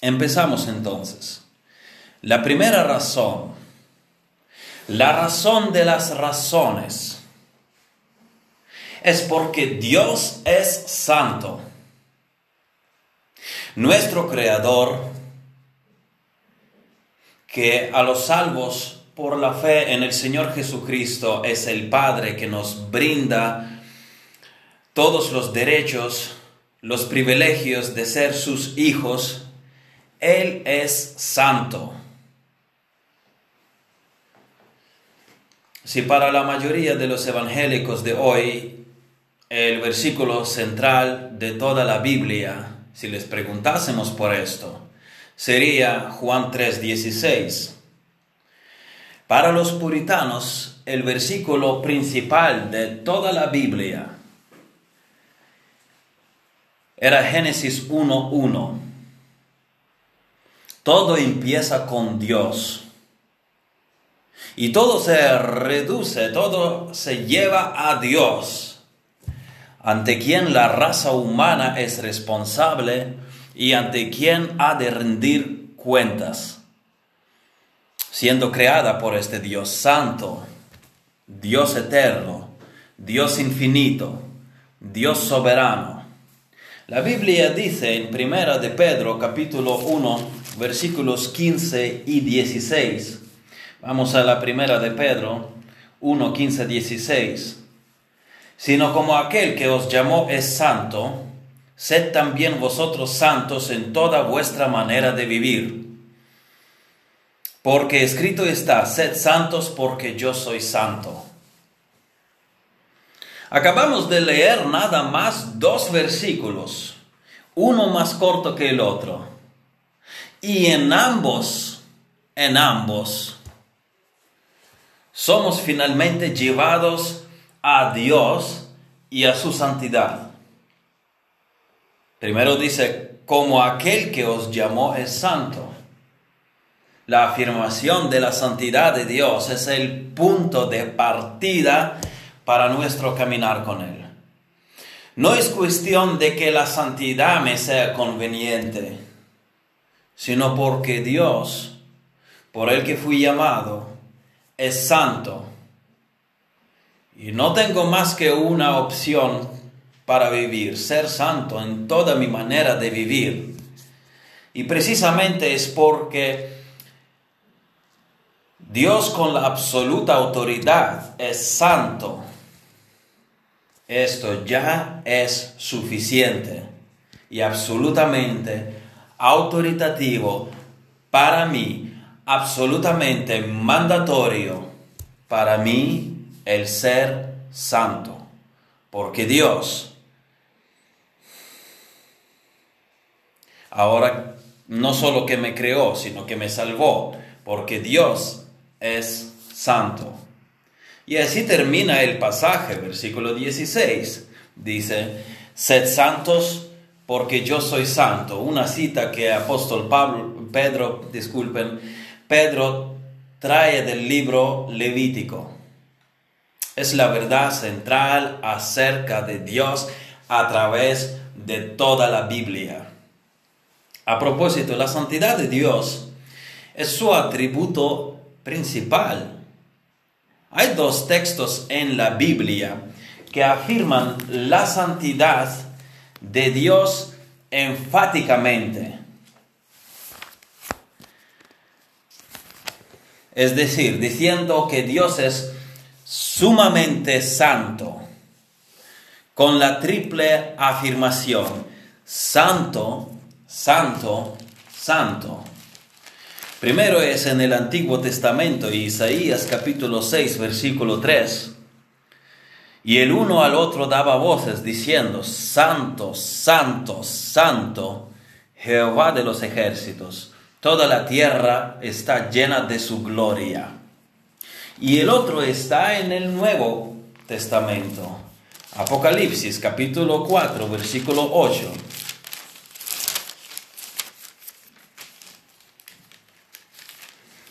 Empezamos entonces. La primera razón, la razón de las razones, es porque Dios es santo. Nuestro Creador, que a los salvos por la fe en el Señor Jesucristo es el Padre que nos brinda todos los derechos, los privilegios de ser sus hijos, Él es santo. Si para la mayoría de los evangélicos de hoy el versículo central de toda la Biblia, si les preguntásemos por esto, sería Juan 3:16. Para los puritanos, el versículo principal de toda la Biblia era Génesis 1.1. Todo empieza con Dios. Y todo se reduce, todo se lleva a Dios, ante quien la raza humana es responsable y ante quien ha de rendir cuentas siendo creada por este Dios santo, Dios eterno, Dios infinito, Dios soberano. La Biblia dice en Primera de Pedro capítulo 1 versículos 15 y 16. Vamos a la Primera de Pedro 1, 15, 16. Sino como aquel que os llamó es santo, sed también vosotros santos en toda vuestra manera de vivir porque escrito está, sed santos porque yo soy santo. Acabamos de leer nada más dos versículos, uno más corto que el otro. Y en ambos, en ambos, somos finalmente llevados a Dios y a su santidad. Primero dice, como aquel que os llamó es santo. La afirmación de la santidad de Dios es el punto de partida para nuestro caminar con Él. No es cuestión de que la santidad me sea conveniente, sino porque Dios, por el que fui llamado, es santo. Y no tengo más que una opción para vivir, ser santo en toda mi manera de vivir. Y precisamente es porque Dios con la absoluta autoridad es santo. Esto ya es suficiente y absolutamente autoritativo para mí, absolutamente mandatorio para mí el ser santo. Porque Dios ahora no solo que me creó, sino que me salvó. Porque Dios es santo. Y así termina el pasaje, versículo 16. Dice, sed santos porque yo soy santo. Una cita que apóstol Pablo, Pedro, disculpen, Pedro trae del libro Levítico. Es la verdad central acerca de Dios a través de toda la Biblia. A propósito, la santidad de Dios es su atributo principal. Hay dos textos en la Biblia que afirman la santidad de Dios enfáticamente. Es decir, diciendo que Dios es sumamente santo, con la triple afirmación, santo, santo, santo. Primero es en el Antiguo Testamento, Isaías capítulo 6, versículo 3. Y el uno al otro daba voces diciendo, Santo, Santo, Santo, Jehová de los ejércitos, toda la tierra está llena de su gloria. Y el otro está en el Nuevo Testamento, Apocalipsis capítulo 4, versículo 8.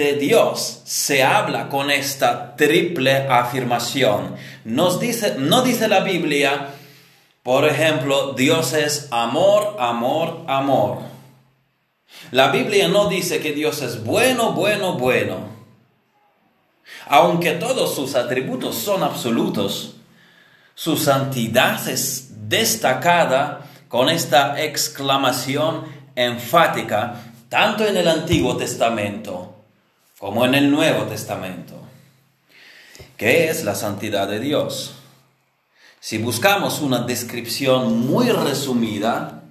de Dios se habla con esta triple afirmación. Nos dice, no dice la Biblia, por ejemplo, Dios es amor, amor, amor. La Biblia no dice que Dios es bueno, bueno, bueno. Aunque todos sus atributos son absolutos, su santidad es destacada con esta exclamación enfática tanto en el Antiguo Testamento como en el Nuevo Testamento. ¿Qué es la santidad de Dios? Si buscamos una descripción muy resumida,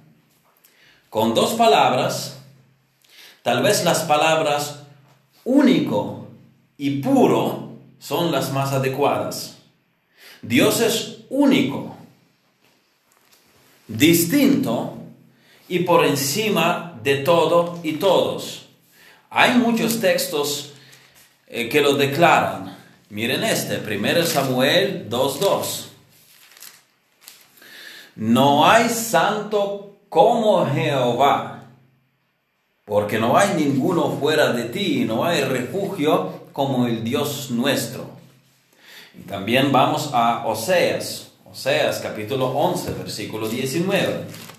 con dos palabras, tal vez las palabras único y puro son las más adecuadas. Dios es único, distinto y por encima de todo y todos. Hay muchos textos eh, que lo declaran. Miren este, 1 Samuel 2.2. No hay santo como Jehová, porque no hay ninguno fuera de ti, no hay refugio como el Dios nuestro. Y también vamos a Oseas, Oseas capítulo 11, versículo 19.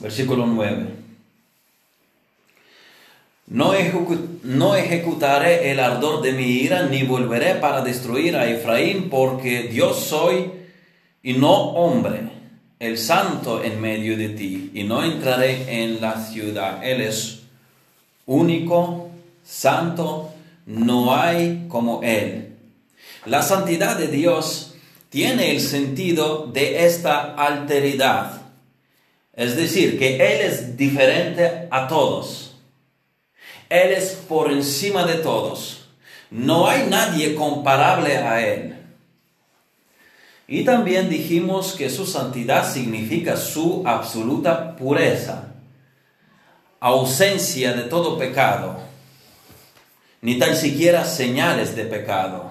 Versículo 9. No, ejecutaré el ardor de mi ira, ni volveré para destruir a Efraín, porque Dios soy y no hombre, el santo en medio de ti, y no entraré en la ciudad. Él es único, santo, no hay como Él. La santidad de Dios tiene el sentido de esta alteridad es decir, que Él es diferente a todos. Él es por encima de todos. No hay nadie comparable a Él. Y también dijimos que su santidad significa su absoluta pureza, ausencia de todo pecado, ni tan siquiera señales de pecado.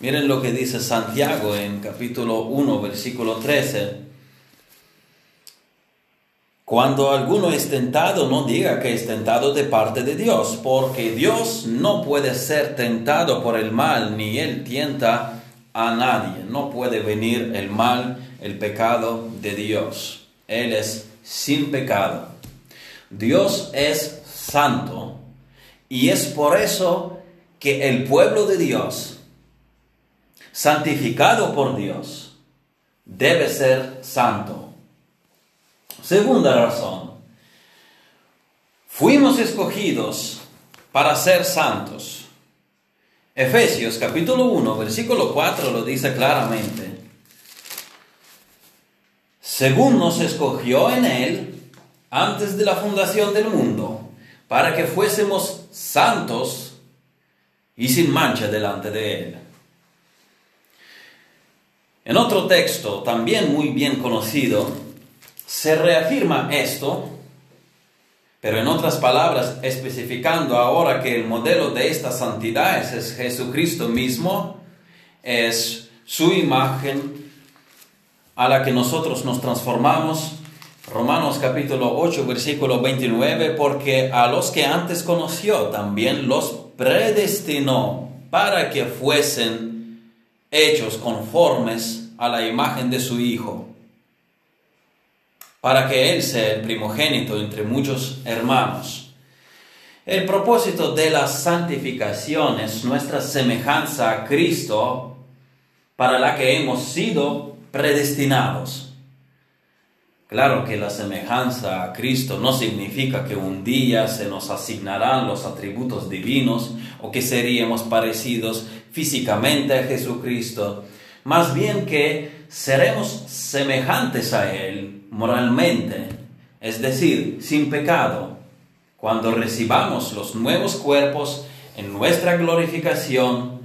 Miren lo que dice Santiago en capítulo 1, versículo 13. Cuando alguno es tentado, no diga que es tentado de parte de Dios, porque Dios no puede ser tentado por el mal, ni Él tienta a nadie. No puede venir el mal, el pecado de Dios. Él es sin pecado. Dios es santo y es por eso que el pueblo de Dios, santificado por Dios, debe ser santo. Segunda razón, fuimos escogidos para ser santos. Efesios capítulo 1, versículo 4 lo dice claramente. Según nos escogió en Él antes de la fundación del mundo, para que fuésemos santos y sin mancha delante de Él. En otro texto, también muy bien conocido, se reafirma esto, pero en otras palabras, especificando ahora que el modelo de esta santidad es, Jesucristo mismo, es su imagen a la que nosotros nos transformamos. Romanos capítulo 8, versículo 29, porque a los que antes conoció también los predestinó para que fuesen hechos conformes a la imagen de su Hijo para que Él sea el primogénito entre muchos hermanos. El propósito de la santificación es nuestra semejanza a Cristo para la que hemos sido predestinados. Claro que la semejanza a Cristo no significa que un día se nos asignarán los atributos divinos o que seríamos parecidos físicamente a Jesucristo, más bien que seremos semejantes a Él moralmente, es decir, sin pecado, cuando recibamos los nuevos cuerpos en nuestra glorificación,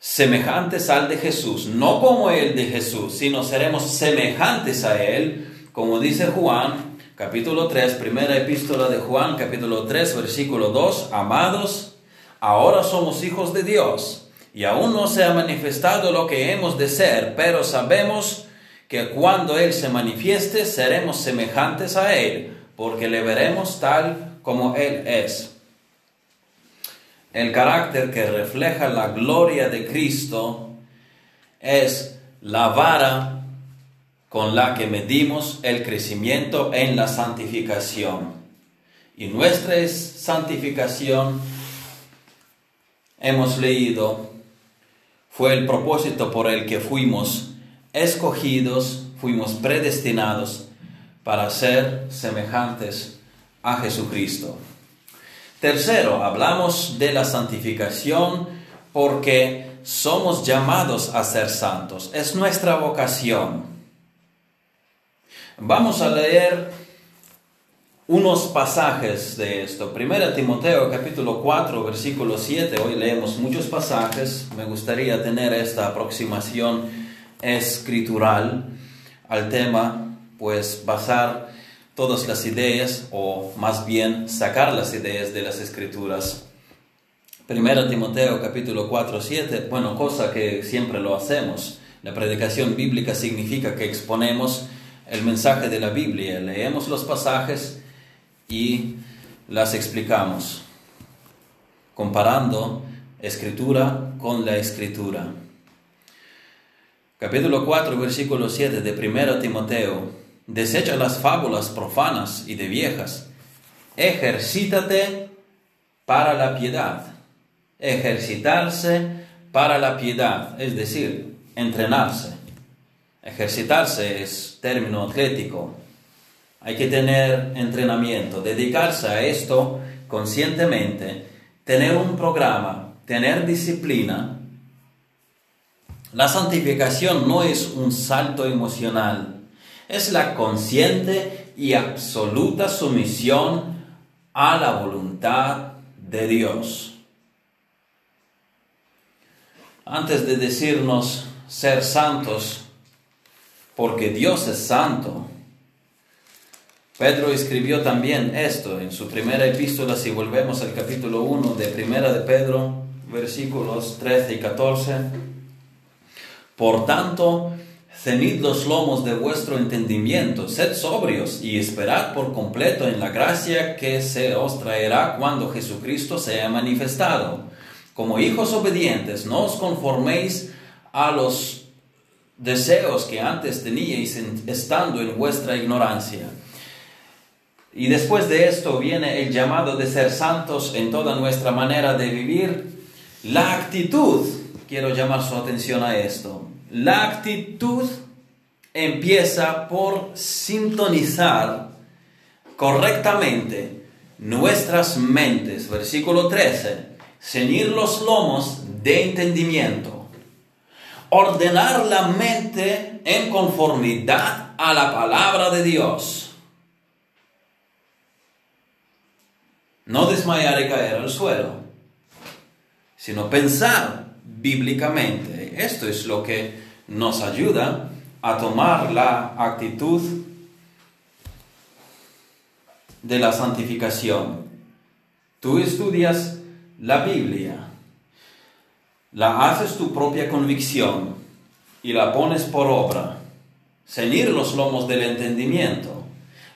semejantes al de Jesús, no como el de Jesús, sino seremos semejantes a Él, como dice Juan, capítulo 3, primera epístola de Juan, capítulo 3, versículo 2, amados, ahora somos hijos de Dios y aún no se ha manifestado lo que hemos de ser, pero sabemos que cuando Él se manifieste seremos semejantes a Él, porque le veremos tal como Él es. El carácter que refleja la gloria de Cristo es la vara con la que medimos el crecimiento en la santificación. Y nuestra santificación, hemos leído, fue el propósito por el que fuimos escogidos, fuimos predestinados para ser semejantes a Jesucristo. Tercero, hablamos de la santificación porque somos llamados a ser santos. Es nuestra vocación. Vamos a leer unos pasajes de esto. Primera Timoteo capítulo 4 versículo 7. Hoy leemos muchos pasajes. Me gustaría tener esta aproximación escritural al tema, pues basar todas las ideas o más bien sacar las ideas de las escrituras. Primera Timoteo capítulo 4, 7, bueno, cosa que siempre lo hacemos. La predicación bíblica significa que exponemos el mensaje de la Biblia, leemos los pasajes y las explicamos, comparando escritura con la escritura. Capítulo 4, versículo 7 de Primera Timoteo desecha las fábulas profanas y de viejas, ejercítate para la piedad. Ejercitarse para la piedad, es decir, entrenarse. Ejercitarse es término atlético. Hay que tener entrenamiento, dedicarse a esto conscientemente, tener un programa, tener disciplina. La santificación no es un salto emocional, es la consciente y absoluta sumisión a la voluntad de Dios. Antes de decirnos ser santos, porque Dios es santo, Pedro escribió también esto en su primera epístola, si volvemos al capítulo 1 de Primera de Pedro, versículos 13 y 14. Por tanto, Cenid los lomos de vuestro entendimiento, sed sobrios y esperad por completo en la gracia que se os traerá cuando Jesucristo sea manifestado. Como hijos obedientes, no os conforméis a los deseos que antes teníais estando en vuestra ignorancia. Y después de esto viene el llamado de ser santos en toda nuestra manera de vivir. La actitud, quiero llamar su atención a esto. La actitud empieza por sintonizar correctamente nuestras mentes. Versículo 13. Ceñir los lomos de entendimiento. Ordenar la mente en conformidad a la palabra de Dios. No desmayar y caer al suelo, sino pensar bíblicamente. Esto es lo que nos ayuda a tomar la actitud de la santificación. Tú estudias la Biblia, la haces tu propia convicción y la pones por obra. Ceñir los lomos del entendimiento.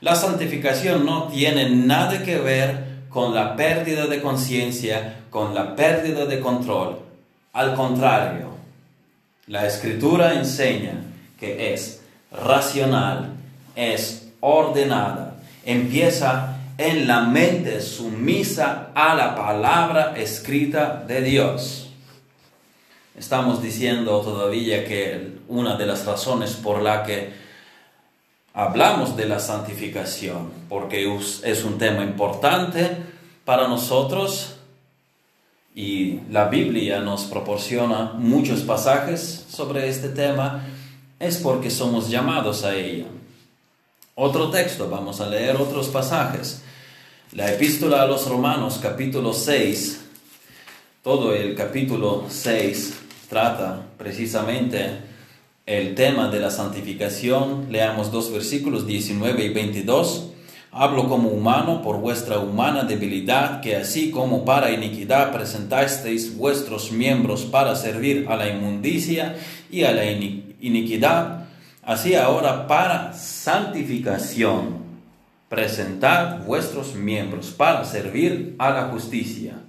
La santificación no tiene nada que ver con la pérdida de conciencia, con la pérdida de control. Al contrario, la escritura enseña que es racional, es ordenada, empieza en la mente sumisa a la palabra escrita de Dios. Estamos diciendo todavía que una de las razones por la que hablamos de la santificación, porque es un tema importante para nosotros, y la Biblia nos proporciona muchos pasajes sobre este tema, es porque somos llamados a ella. Otro texto, vamos a leer otros pasajes. La epístola a los Romanos, capítulo 6, todo el capítulo 6 trata precisamente el tema de la santificación. Leamos dos versículos, 19 y 22. Hablo como humano por vuestra humana debilidad, que así como para iniquidad presentasteis vuestros miembros para servir a la inmundicia y a la iniquidad, así ahora para santificación presentad vuestros miembros para servir a la justicia.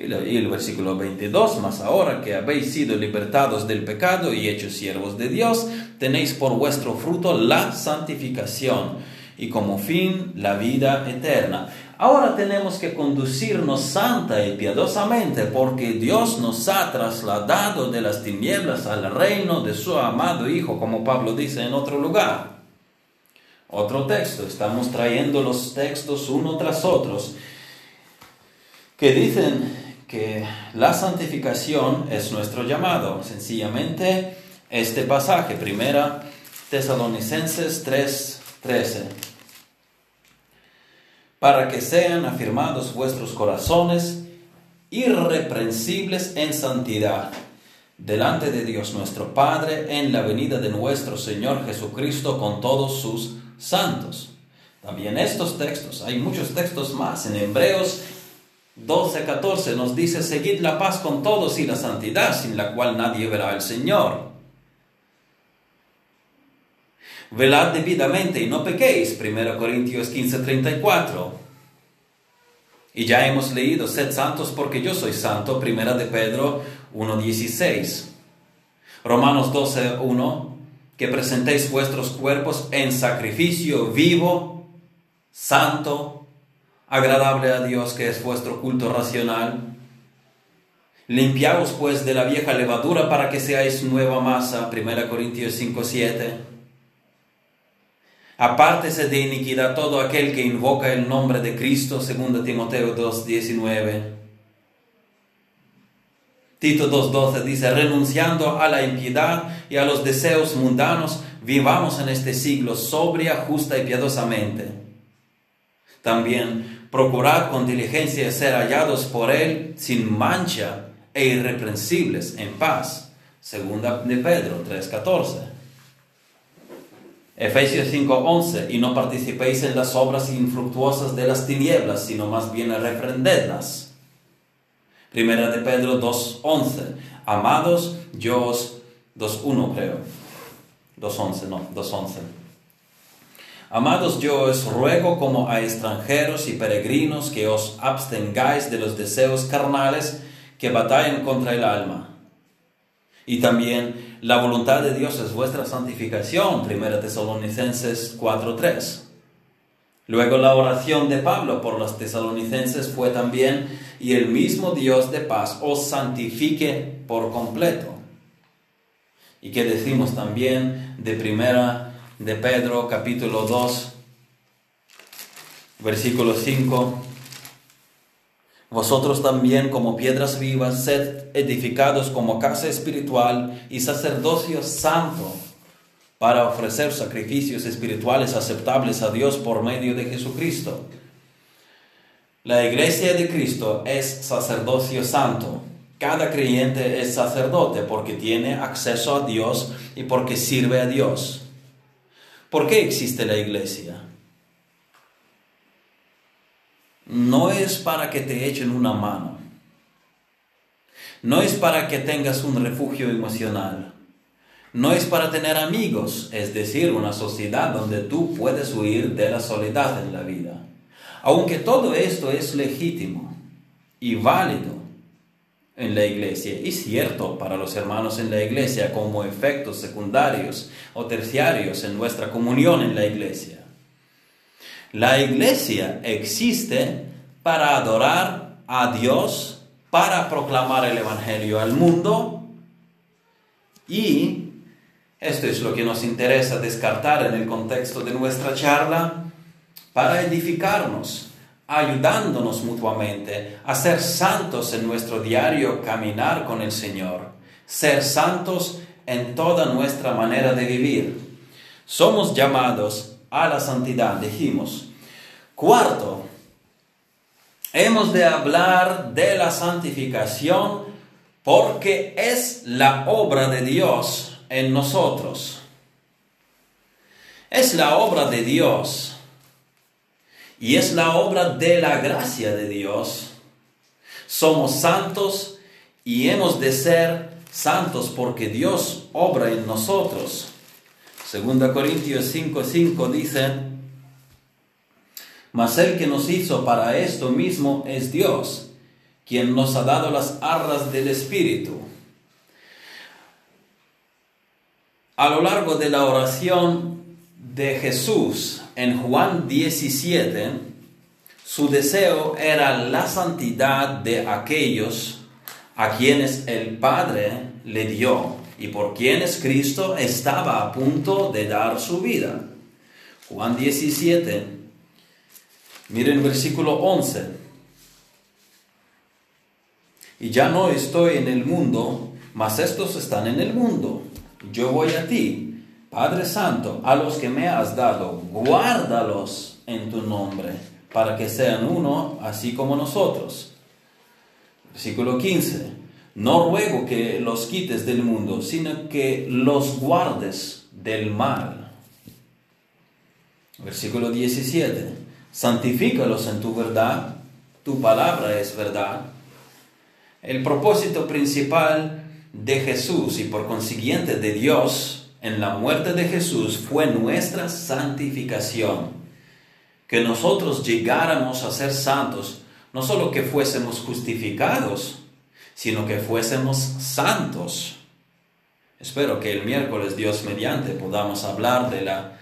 Y el versículo 22, más ahora que habéis sido libertados del pecado y hechos siervos de Dios, tenéis por vuestro fruto la santificación y como fin la vida eterna. Ahora tenemos que conducirnos santa y piadosamente porque Dios nos ha trasladado de las tinieblas al reino de su amado Hijo, como Pablo dice en otro lugar. Otro texto, estamos trayendo los textos uno tras otros que dicen que la santificación es nuestro llamado. Sencillamente este pasaje, primera Tesalonicenses 3:13 para que sean afirmados vuestros corazones irreprensibles en santidad, delante de Dios nuestro Padre, en la venida de nuestro Señor Jesucristo con todos sus santos. También estos textos, hay muchos textos más. En Hebreos 12, 14 nos dice, seguid la paz con todos y la santidad, sin la cual nadie verá al Señor. Velad debidamente y no pequéis. 1 Corintios 15, 34. Y ya hemos leído, sed santos porque yo soy santo. Primera de Pedro 1.16. Romanos 12.1. Que presentéis vuestros cuerpos en sacrificio vivo, santo, agradable a Dios, que es vuestro culto racional. Limpiaos pues de la vieja levadura para que seáis nueva masa. 1 Corintios 5.7 Apártese de iniquidad todo aquel que invoca el nombre de Cristo, 2 Timoteo 2.19. Tito 2.12 dice, renunciando a la impiedad y a los deseos mundanos, vivamos en este siglo sobria, justa y piadosamente. También procurad con diligencia ser hallados por Él sin mancha e irreprensibles en paz. Segunda de Pedro 3.14. Efesios 5:11, y no participéis en las obras infructuosas de las tinieblas, sino más bien reprendedlas. Primera de Pedro 2:11, amados, yo os, 2:1 creo, 2:11, no, 2:11. Amados, yo os ruego como a extranjeros y peregrinos que os abstengáis de los deseos carnales que batallan contra el alma y también la voluntad de Dios es vuestra santificación, 1 Tesalonicenses 4.3. Luego la oración de Pablo por los tesalonicenses fue también, y el mismo Dios de paz os santifique por completo. Y que decimos también de primera de Pedro capítulo 2, versículo 5, vosotros también como piedras vivas, sed edificados como casa espiritual y sacerdocio santo para ofrecer sacrificios espirituales aceptables a Dios por medio de Jesucristo. La iglesia de Cristo es sacerdocio santo. Cada creyente es sacerdote porque tiene acceso a Dios y porque sirve a Dios. ¿Por qué existe la iglesia? no es para que te echen una mano. No es para que tengas un refugio emocional. No es para tener amigos, es decir, una sociedad donde tú puedes huir de la soledad en la vida. Aunque todo esto es legítimo y válido en la iglesia y cierto para los hermanos en la iglesia como efectos secundarios o terciarios en nuestra comunión en la iglesia. La iglesia existe para adorar a Dios, para proclamar el Evangelio al mundo y esto es lo que nos interesa descartar en el contexto de nuestra charla, para edificarnos, ayudándonos mutuamente a ser santos en nuestro diario caminar con el Señor, ser santos en toda nuestra manera de vivir. Somos llamados a la santidad, dijimos. Cuarto, hemos de hablar de la santificación porque es la obra de Dios en nosotros. Es la obra de Dios Y es la obra de la gracia de Dios. Somos santos y hemos de ser santos porque Dios obra en nosotros. Segunda Corintios 5:5 dice, mas el que nos hizo para esto mismo es Dios, quien nos ha dado las arras del Espíritu. A lo largo de la oración de Jesús en Juan 17, su deseo era la santidad de aquellos a quienes el Padre le dio y por quienes Cristo estaba a punto de dar su vida. Juan 17, miren versículo 11. Y ya no estoy en el mundo, mas estos están en el mundo yo voy a ti, Padre Santo, a los que me has dado, guárdalos en tu nombre, para que sean uno, así como nosotros. Versículo 15. No ruego que los quites del mundo, sino que los guardes del mal. Versículo 17. Santifícalos en tu verdad, tu palabra es verdad. El propósito principal de Jesús y por consiguiente de Dios en la muerte de Jesús fue nuestra santificación. Que nosotros llegáramos a ser santos, no solo que fuésemos justificados, sino que fuésemos santos. Espero que el miércoles, Dios mediante, podamos hablar de la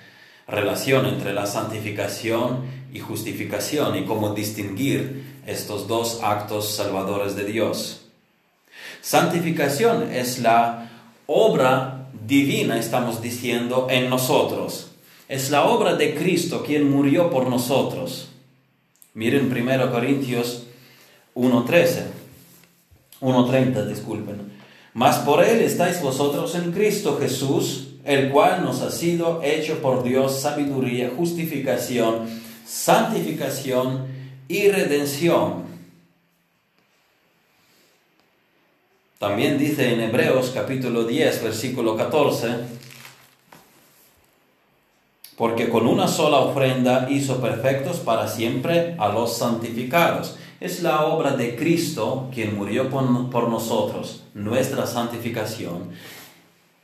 relación entre la santificación y justificación y cómo distinguir estos dos actos salvadores de Dios. Santificación es la obra divina, estamos diciendo, en nosotros. Es la obra de Cristo quien murió por nosotros. Miren 1 Corintios 1.13, 1.30, disculpen. Mas por Él estáis vosotros en Cristo Jesús, el cual nos ha sido hecho por Dios sabiduría, justificación, santificación y redención También dice en Hebreos capítulo 10, versículo 14, porque con una sola ofrenda hizo perfectos para siempre a los santificados. Es la obra de Cristo quien murió por, nosotros, nuestra santificación.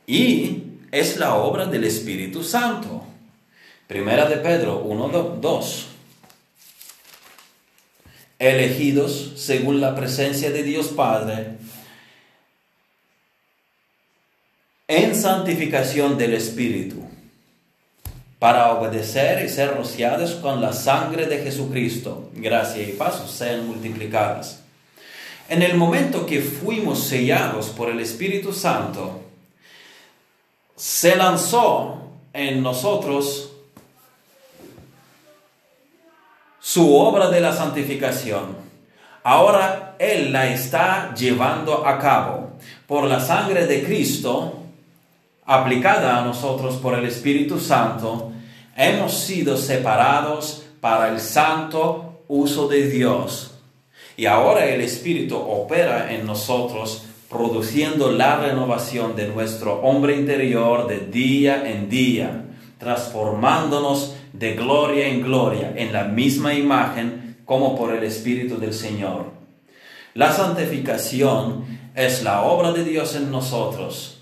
Y es la obra del Espíritu Santo. Primera de Pedro 1, 2. Elegidos según la presencia de Dios Padre en santificación del Espíritu, para obedecer y ser rociados con la sangre de Jesucristo. Gracia y pasos sean multiplicadas. En el momento que fuimos sellados por el Espíritu Santo, se lanzó en nosotros su obra de la santificación. Ahora Él la está llevando a cabo. Por la sangre de Cristo, aplicada a nosotros por el Espíritu Santo, hemos sido separados para el santo uso de Dios. Y ahora el Espíritu opera en nosotros produciendo la renovación de nuestro hombre interior de día en día, transformándonos de gloria en gloria en la misma imagen como por el Espíritu del Señor. La santificación es la obra de Dios en nosotros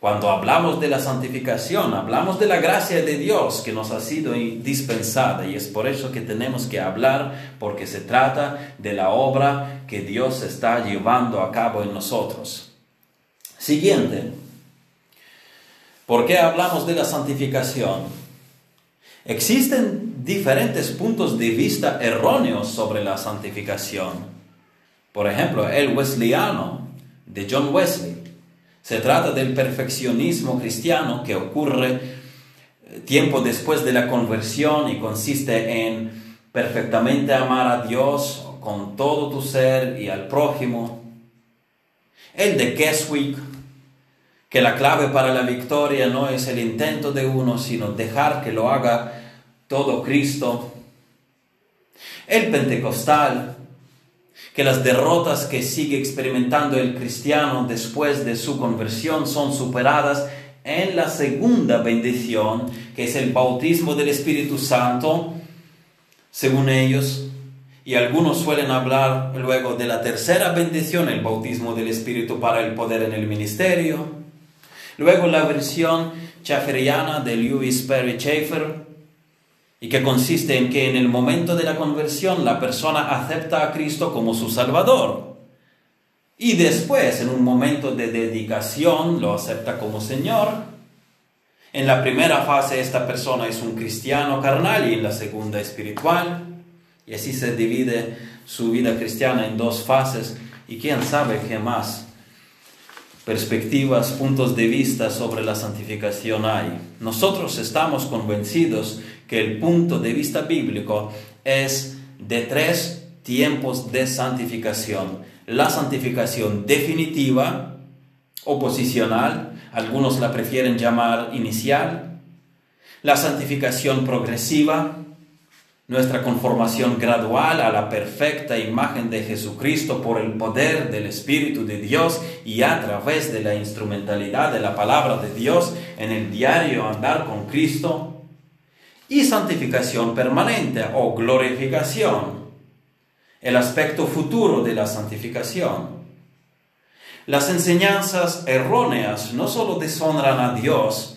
cuando hablamos de la santificación, hablamos de la gracia de Dios que nos ha sido dispensada y es por eso que tenemos que hablar porque se trata de la obra que Dios está llevando a cabo en nosotros. Siguiente, ¿por qué hablamos de la santificación? Existen diferentes puntos de vista erróneos sobre la santificación. Por ejemplo, el wesleyano de John Wesley se trata del perfeccionismo cristiano que ocurre eh, tiempo después de la conversión y consiste en perfectamente amar a Dios con todo tu ser y al prójimo. El de Keswick, que la clave para la victoria no es el intento de uno, sino dejar que lo haga todo Cristo. El pentecostal, que las derrotas que sigue experimentando el cristiano después de su conversión son superadas en la segunda bendición, que es el bautismo del Espíritu Santo, según ellos, y algunos suelen hablar luego de la tercera bendición, el bautismo del Espíritu para el poder en el ministerio. Luego la versión chaferiana de Lewis Perry Schaeffer, y que consiste en que en el momento de la conversión la persona acepta a Cristo como su Salvador. Y después, en un momento de dedicación, lo acepta como Señor. En la primera fase esta persona es un cristiano carnal y en la segunda espiritual. Y así se divide su vida cristiana en dos fases y quién sabe qué más perspectivas, puntos de vista sobre la santificación hay. Nosotros estamos convencidos que el punto de vista bíblico es de tres tiempos de santificación. La santificación definitiva, oposicional, algunos la prefieren llamar inicial. La santificación progresiva, nuestra conformación gradual a la perfecta imagen de Jesucristo por el poder del Espíritu de Dios y a través de la instrumentalidad de la palabra de Dios en el diario andar con Cristo. Y santificación permanente o glorificación, el aspecto futuro de la santificación. Las enseñanzas erróneas no solo deshonran a Dios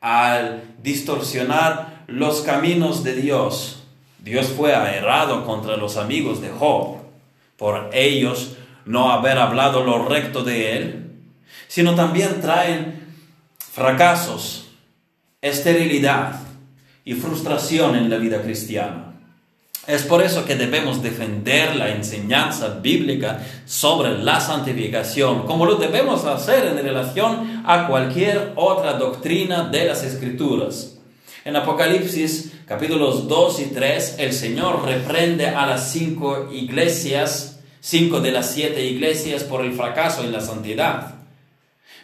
al distorsionar los caminos de Dios, Dios fue aerrado contra los amigos de Job. Por ellos no haber hablado lo recto de él, sino también traen fracasos, esterilidad y frustración en la vida cristiana. Es por eso que debemos defender la enseñanza bíblica sobre la santificación, como lo debemos hacer en relación a cualquier otra doctrina de las escrituras. En Apocalipsis capítulos 2 y 3, el Señor reprende a las cinco iglesias, cinco de las siete iglesias, por el fracaso en la santidad.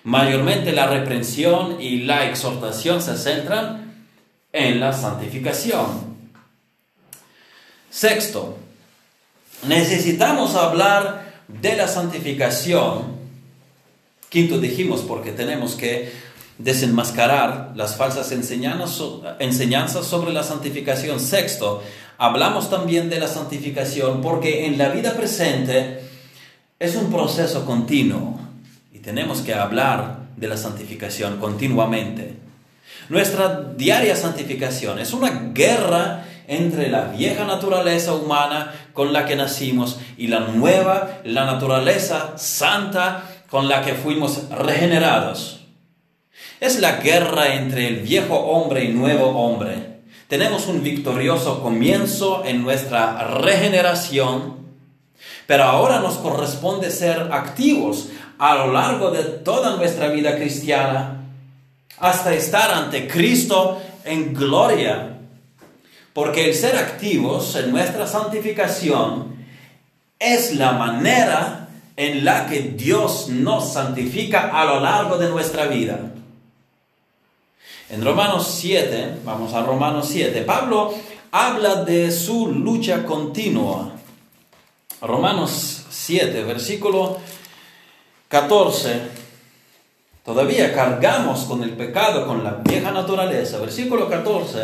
Mayormente la reprensión y la exhortación se centran en la santificación. Sexto, necesitamos hablar de la santificación. Quinto dijimos porque tenemos que desenmascarar las falsas enseñanzas sobre la santificación. Sexto, hablamos también de la santificación porque en la vida presente es un proceso continuo y tenemos que hablar de la santificación continuamente. Nuestra diaria santificación es una guerra entre la vieja naturaleza humana con la que nacimos y la nueva, la naturaleza santa con la que fuimos regenerados. Es la guerra entre el viejo hombre y nuevo hombre. Tenemos un victorioso comienzo en nuestra regeneración, pero ahora nos corresponde ser activos a lo largo de toda nuestra vida cristiana hasta estar ante Cristo en gloria. Porque el ser activos en nuestra santificación es la manera en la que Dios nos santifica a lo largo de nuestra vida. En Romanos 7, vamos a Romanos 7, Pablo habla de su lucha continua. Romanos 7, versículo 14. Todavía cargamos con el pecado, con la vieja naturaleza. Versículo 14.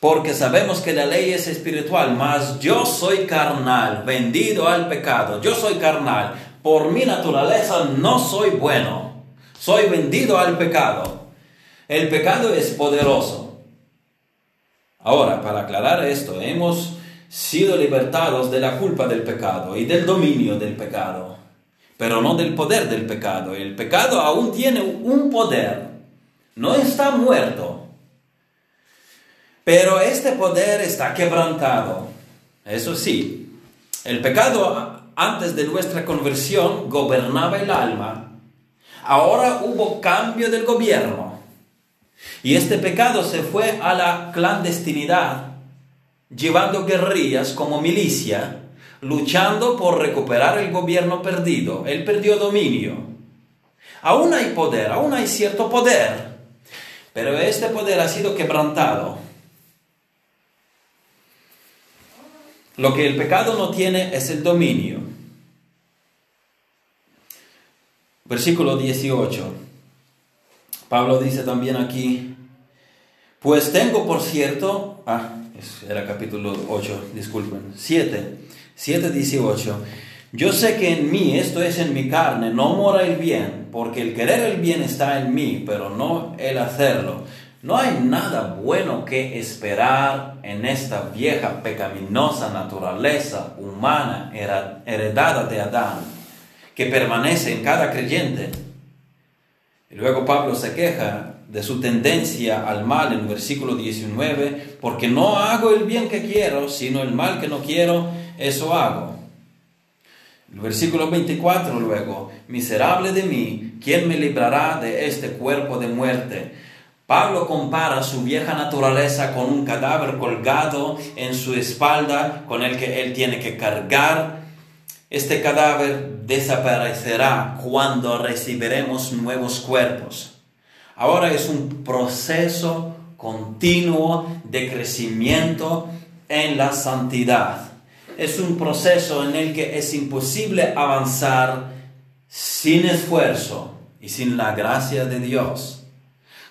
Porque sabemos que la ley es espiritual, mas yo soy carnal, vendido al pecado. Yo soy carnal. Por mi naturaleza no soy bueno soy vendido al pecado. El pecado es poderoso. Ahora, para aclarar esto, hemos sido libertados de la culpa del pecado y del dominio del pecado, pero no del poder del pecado. El pecado aún tiene un poder, no está muerto, pero este poder está quebrantado. Eso sí, el pecado antes de nuestra conversión gobernaba el alma Ahora hubo cambio del gobierno y este pecado se fue a la clandestinidad, llevando guerrillas como milicia, luchando por recuperar el gobierno perdido. Él perdió dominio. Aún hay poder, aún hay cierto poder, pero este poder ha sido quebrantado. Lo que el pecado no tiene es el dominio. Versículo 18. Pablo dice también aquí, pues tengo por cierto, ah, era capítulo 8, disculpen, 7, 7, 18. Yo sé que en mí, esto es en mi carne, no mora el bien, porque el querer el bien está en mí, pero no el hacerlo. No hay nada bueno que esperar en esta vieja pecaminosa naturaleza humana heredada de Adán, que permanece en cada creyente. Y luego Pablo se queja de su tendencia al mal en versículo 19, porque no hago el bien que quiero, sino el mal que no quiero, eso hago. El versículo 24 luego, miserable de mí, ¿quién me librará de este cuerpo de muerte? Pablo compara su vieja naturaleza con un cadáver colgado en su espalda con el que él tiene que cargar. Este cadáver desaparecerá cuando recibiremos nuevos cuerpos. Ahora es un proceso continuo de crecimiento en la santidad es un proceso en el que es imposible avanzar sin esfuerzo y sin la gracia de Dios.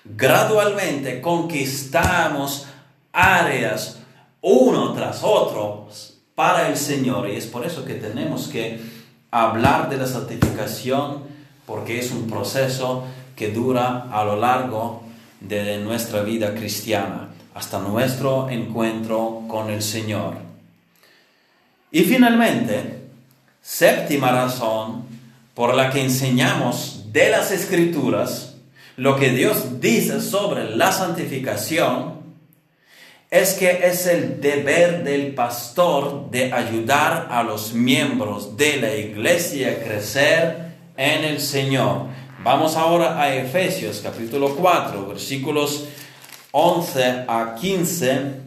Gradualmente conquistamos áreas uno tras otro para el Señor y es por eso que tenemos que hablar de la santificación porque es un proceso que dura a lo largo de nuestra vida cristiana hasta nuestro encuentro con el Señor. Y finalmente, séptima razón por la que enseñamos de las escrituras lo que Dios dice sobre la santificación es que es el deber del pastor de ayudar a los miembros de la iglesia a crecer en el Señor. Vamos ahora a Efesios capítulo 4, versículos 11 a 15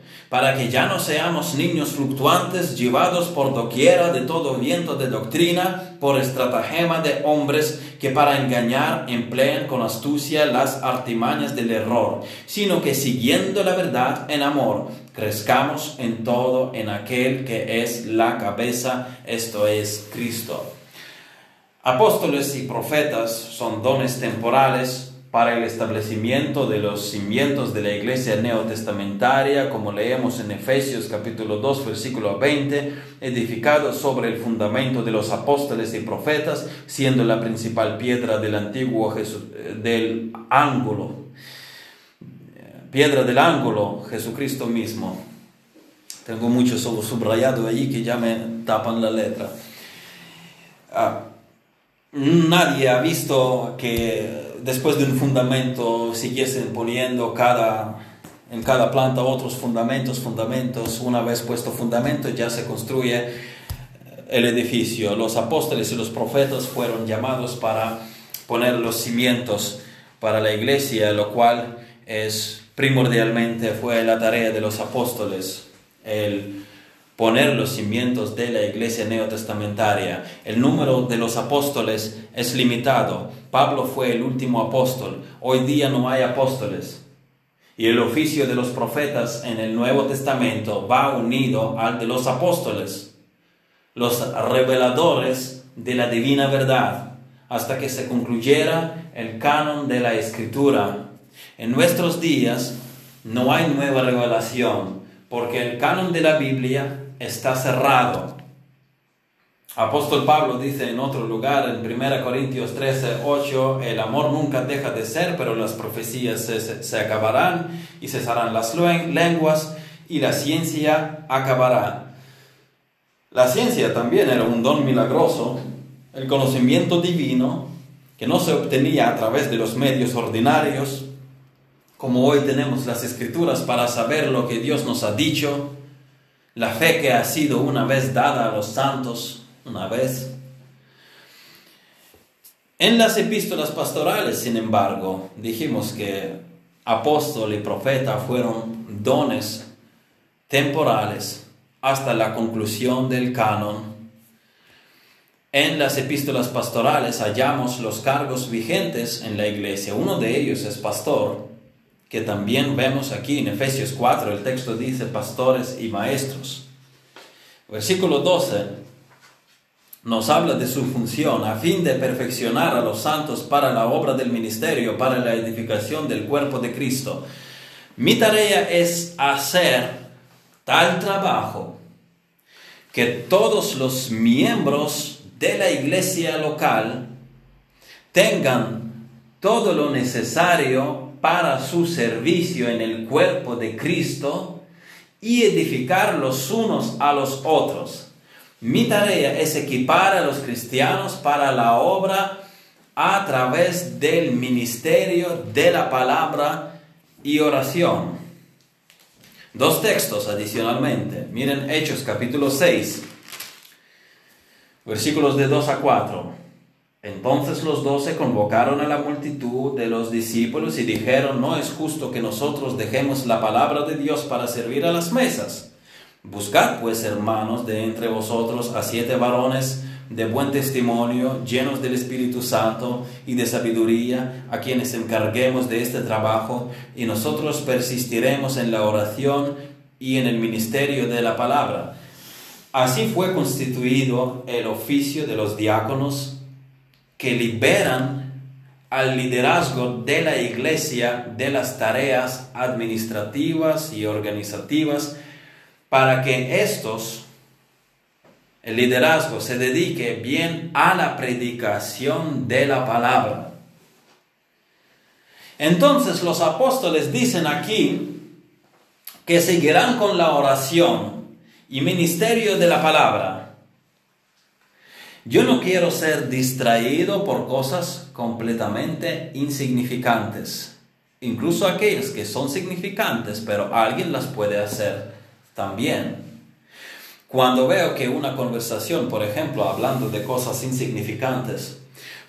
para que ya no seamos niños fluctuantes llevados por doquiera de todo viento de doctrina, por estratagema de hombres que para engañar emplean con astucia las artimañas del error, sino que siguiendo la verdad en amor, crezcamos en todo en aquel que es la cabeza, esto es Cristo. Apóstoles y profetas son dones temporales, para el establecimiento de los cimientos de la iglesia neotestamentaria, como leemos en Efesios capítulo 2, versículo 20, edificado sobre el fundamento de los apóstoles y profetas, siendo la principal piedra del antiguo del ángulo, piedra del ángulo, Jesucristo mismo. Tengo mucho subrayado ahí que ya me tapan la letra. Ah, nadie ha visto que después de un fundamento siguiesen poniendo cada, en cada planta otros fundamentos, fundamentos, una vez puesto fundamento ya se construye el edificio. Los apóstoles y los profetas fueron llamados para poner los cimientos para la iglesia, lo cual es primordialmente fue la tarea de los apóstoles, el poner los cimientos de la iglesia neotestamentaria. El número de los apóstoles es limitado. Pablo fue el último apóstol. Hoy día no hay apóstoles. Y el oficio de los profetas en el Nuevo Testamento va unido al de los apóstoles, los reveladores de la divina verdad, hasta que se concluyera el canon de la escritura. En nuestros días no hay nueva revelación, porque el canon de la Biblia está cerrado. Apóstol Pablo dice en otro lugar, en 1 Corintios 13, 8, el amor nunca deja de ser, pero las profecías se, se acabarán y cesarán las lenguas y la ciencia acabará. La ciencia también era un don milagroso, el conocimiento divino que no se obtenía a través de los medios ordinarios, como hoy tenemos las escrituras para saber lo que Dios nos ha dicho, la fe que ha sido una vez dada a los santos, una vez. En las epístolas pastorales, sin embargo, dijimos que apóstol y profeta fueron dones temporales hasta la conclusión del canon. En las epístolas pastorales hallamos los cargos vigentes en la iglesia. Uno de ellos es pastor, que también vemos aquí en Efesios 4, el texto dice pastores y maestros. Versículo 12 nos habla de su función a fin de perfeccionar a los santos para la obra del ministerio, para la edificación del cuerpo de Cristo. Mi tarea es hacer tal trabajo que todos los miembros de la iglesia local tengan todo lo necesario para su servicio en el cuerpo de Cristo y edificar los unos a los otros. Mi tarea es equipar a los cristianos para la obra a través del ministerio de la palabra y oración. Dos textos adicionalmente. Miren Hechos capítulo 6, versículos de 2 a 4. Entonces los doce convocaron a la multitud de los discípulos y dijeron, no es justo que nosotros dejemos la palabra de Dios para servir a las mesas. Buscad pues, hermanos, de entre vosotros a siete varones de buen testimonio, llenos del Espíritu Santo y de sabiduría, a quienes encarguemos de este trabajo, y nosotros persistiremos en la oración y en el ministerio de la palabra. Así fue constituido el oficio de los diáconos que liberan al liderazgo de la iglesia de las tareas administrativas y organizativas para que estos el liderazgo se dedique bien a la predicación de la palabra. Entonces los apóstoles dicen aquí que seguirán con la oración y ministerio de la palabra. Yo no quiero ser distraído por cosas completamente insignificantes, incluso aquellas que son significantes, pero alguien las puede hacer también. Cuando veo que una conversación, por ejemplo, hablando de cosas insignificantes,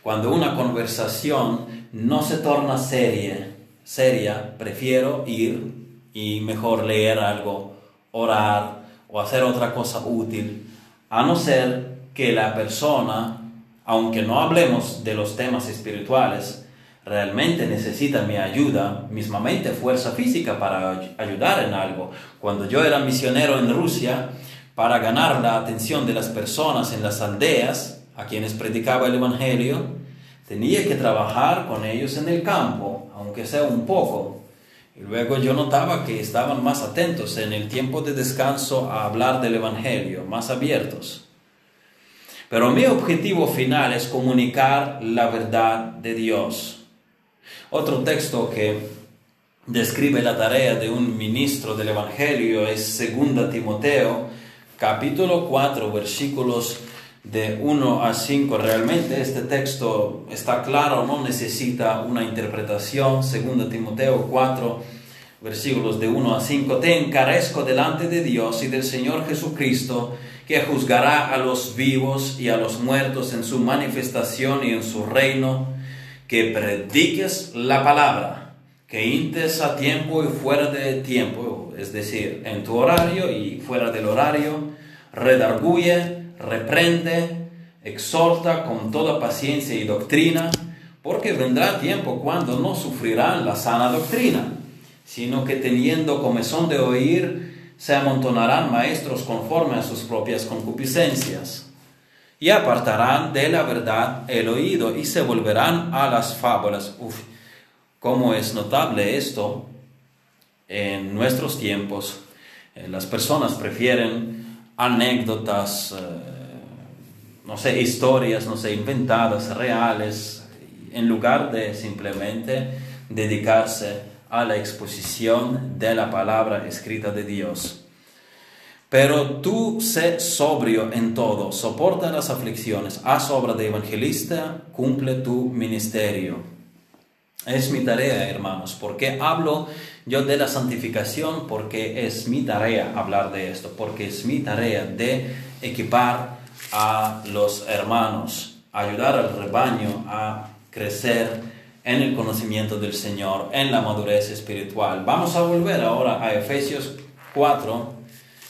cuando una conversación no se torna seria, seria, prefiero ir y mejor leer algo, orar o hacer otra cosa útil, a no ser que la persona, aunque no hablemos de los temas espirituales, realmente necesita mi ayuda, mismamente fuerza física para ayudar en algo. Cuando yo era misionero en Rusia, para ganar la atención de las personas en las aldeas a quienes predicaba el Evangelio, tenía que trabajar con ellos en el campo, aunque sea un poco. Y luego yo notaba que estaban más atentos en el tiempo de descanso a hablar del Evangelio, más abiertos. Pero mi objetivo final es comunicar la verdad de Dios. Otro texto que describe la tarea de un ministro del Evangelio es 2 Timoteo capítulo 4, versículos de 1 a 5. Realmente este texto está claro, no necesita una interpretación. 2 Timoteo 4, versículos de 1 a 5. Te encarezco delante de Dios y del Señor Jesucristo, que juzgará a los vivos y a los muertos en su manifestación y en su reino, que prediques la palabra, que intes a tiempo y fuera de tiempo, es decir, en tu horario y fuera del horario, redarguye, reprende, exhorta con toda paciencia y doctrina, porque vendrá tiempo cuando no sufrirán la sana doctrina, sino que teniendo comezón de oír, se amontonarán maestros conforme a sus propias concupiscencias, y apartarán de la verdad el oído y se volverán a las fábulas. Uf, cómo es notable esto en nuestros tiempos. Eh, las personas prefieren anécdotas, eh, no sé, historias, no sé, inventadas, reales, en lugar de simplemente dedicarse a la exposición de la palabra escrita de Dios. Pero tú sé sobrio en todo, soporta las aflicciones, haz obra de evangelista, cumple tu ministerio. Es mi tarea, hermanos. porque hablo yo de la santificación? Porque es mi tarea hablar de esto, porque es mi tarea de equipar a los hermanos, ayudar al rebaño a crecer en el conocimiento del Señor, en la madurez espiritual. Vamos a volver ahora a Efesios 4,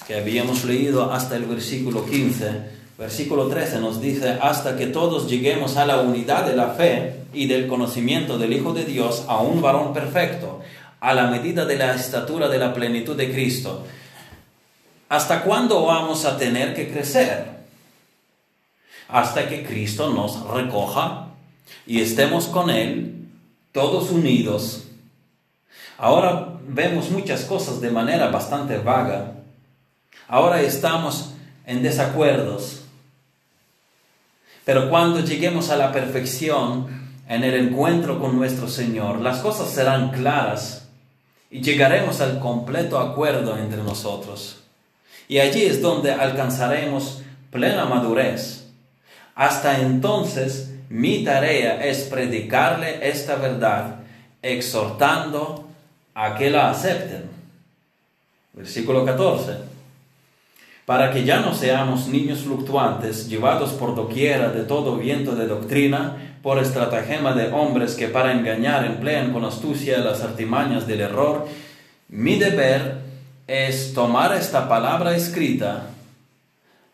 que habíamos leído hasta el versículo 15, versículo 13 nos dice, hasta que todos lleguemos a la unidad de la fe y del conocimiento del Hijo de Dios, a un varón perfecto, a la medida de la estatura de la plenitud de Cristo. ¿Hasta cuándo vamos a tener que crecer? Hasta que Cristo nos recoja y estemos con Él, todos unidos. Ahora vemos muchas cosas de manera bastante vaga. Ahora estamos en desacuerdos. Pero cuando lleguemos a la perfección, en el encuentro con nuestro Señor, las cosas serán claras y llegaremos al completo acuerdo entre nosotros. Y allí es donde alcanzaremos plena madurez. Hasta entonces, mi tarea es predicarle esta verdad, exhortando a que la acepten. Versículo 14 para que ya no seamos niños fluctuantes, llevados por doquiera de todo viento de doctrina, por estratagema de hombres que para engañar emplean con astucia las artimañas del error, mi deber es tomar esta palabra escrita,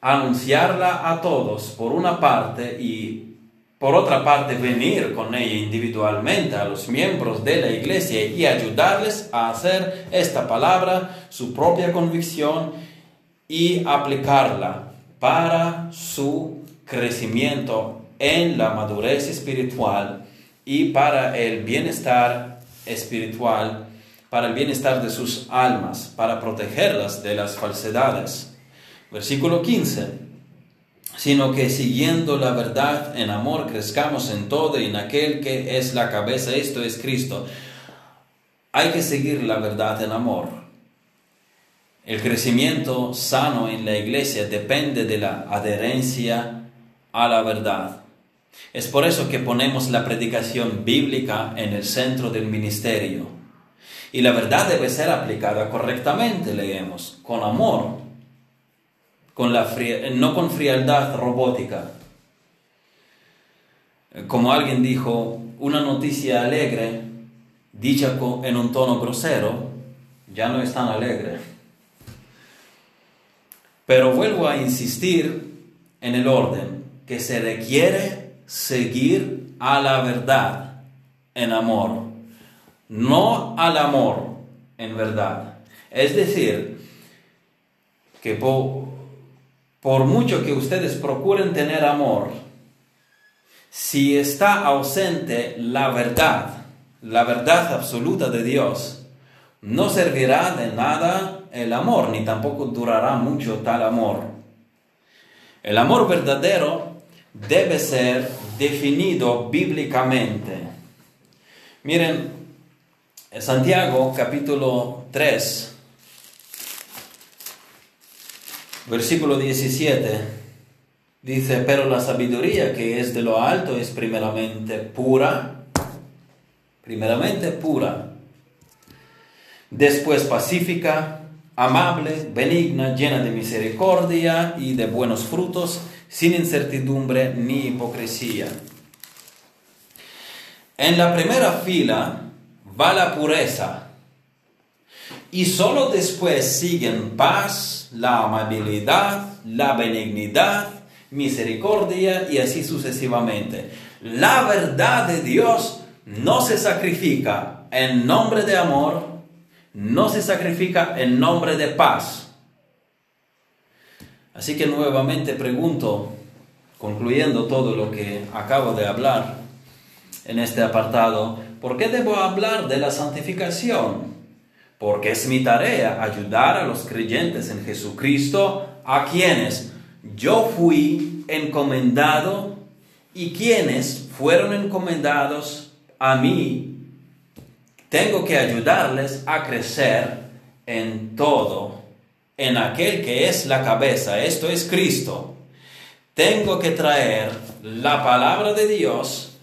anunciarla a todos por una parte y por otra parte venir con ella individualmente a los miembros de la iglesia y ayudarles a hacer esta palabra su propia convicción y aplicarla para su crecimiento en la madurez espiritual y para el bienestar espiritual, para el bienestar de sus almas, para protegerlas de las falsedades. Versículo 15 sino que siguiendo la verdad en amor crezcamos en todo y en aquel que es la cabeza, esto es Cristo. Hay que seguir la verdad en amor. El crecimiento sano en la iglesia depende de la adherencia a la verdad. Es por eso que ponemos la predicación bíblica en el centro del ministerio. Y la verdad debe ser aplicada correctamente, leemos, con amor, con la no con frialdad robótica. Como alguien dijo, una noticia alegre, dicha en un tono grosero, ya no es tan alegre. Pero vuelvo a insistir en el orden que se requiere seguir a la verdad en amor, no al amor en verdad. Es decir, que por, por mucho que ustedes procuren tener amor, si está ausente la verdad, la verdad absoluta de Dios, no servirá de nada el amor, ni tampoco durará mucho tal amor. El amor verdadero debe ser definido bíblicamente. Miren, Santiago capítulo 3, versículo 17, dice, pero la sabiduría que es de lo alto es primeramente pura, primeramente pura, después pacífica, amable, benigna, llena de misericordia y de buenos frutos, sin incertidumbre ni hipocresía. En la primera fila va la pureza y solo después siguen paz, la amabilidad, la benignidad, misericordia y así sucesivamente. La verdad de Dios no se sacrifica en nombre de amor, no se sacrifica en nombre de paz. Así que nuevamente pregunto, concluyendo todo lo que acabo de hablar en este apartado, ¿por qué debo hablar de la santificación? Porque es mi tarea ayudar a los creyentes en Jesucristo, a quienes yo fui encomendado y quienes fueron encomendados a mí tengo que ayudarles a crecer en todo, en aquel que es la cabeza, esto es Cristo. Tengo que traer la palabra de Dios,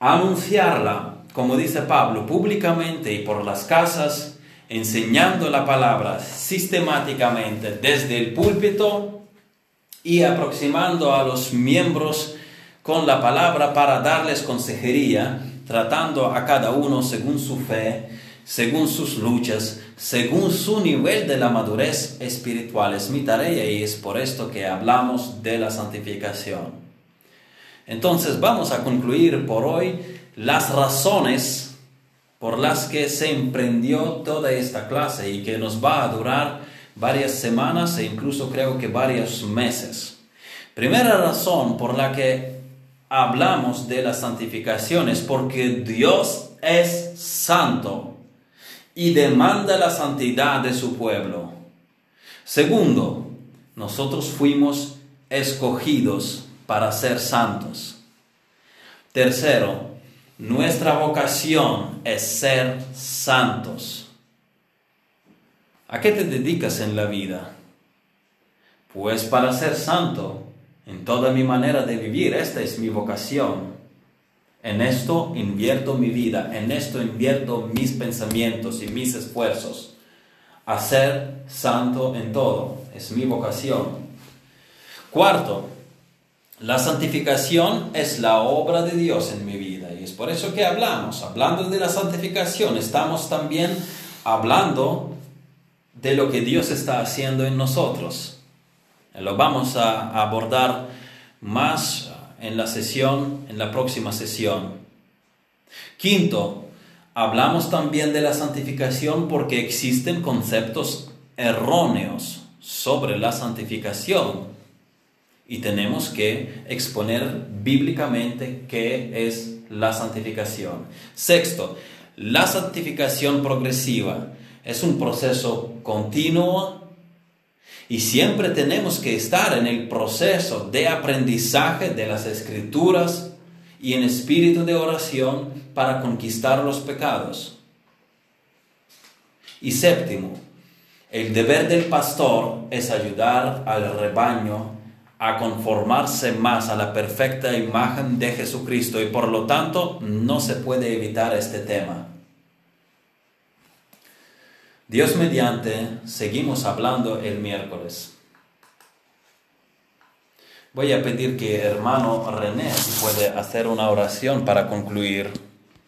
anunciarla, como dice Pablo, públicamente y por las casas, enseñando la palabra sistemáticamente desde el púlpito y aproximando a los miembros con la palabra para darles consejería tratando a cada uno según su fe, según sus luchas, según su nivel de la madurez espiritual. Es mi tarea y es por esto que hablamos de la santificación. Entonces vamos a concluir por hoy las razones por las que se emprendió toda esta clase y que nos va a durar varias semanas e incluso creo que varios meses. Primera razón por la que hablamos de la santificación es porque Dios es santo y demanda la santidad de su pueblo. Segundo, nosotros fuimos escogidos para ser santos. Tercero, nuestra vocación es ser santos. ¿A qué te dedicas en la vida? Pues para ser santo en toda mi manera de vivir. Esta es mi vocación. En esto invierto mi vida, en esto invierto mis pensamientos y mis esfuerzos. A ser santo en todo, es mi vocación. Cuarto, la santificación es la obra de Dios en mi vida y es por eso que hablamos, hablando de la santificación, estamos también hablando de lo que Dios está haciendo en nosotros. Lo vamos a abordar más en la sesión, en la próxima sesión. Quinto, hablamos también de la santificación porque existen conceptos erróneos sobre la santificación y tenemos que exponer bíblicamente qué es la santificación. Sexto, la santificación progresiva es un proceso continuo y siempre tenemos que estar en el proceso de aprendizaje de las escrituras y en espíritu de oración para conquistar los pecados. Y séptimo, el deber del pastor es ayudar al rebaño a conformarse más a la perfecta imagen de Jesucristo y por lo tanto no se puede evitar este tema. Dios mediante, seguimos hablando el miércoles. Voy a pedir que hermano René si puede hacer una oración para concluir.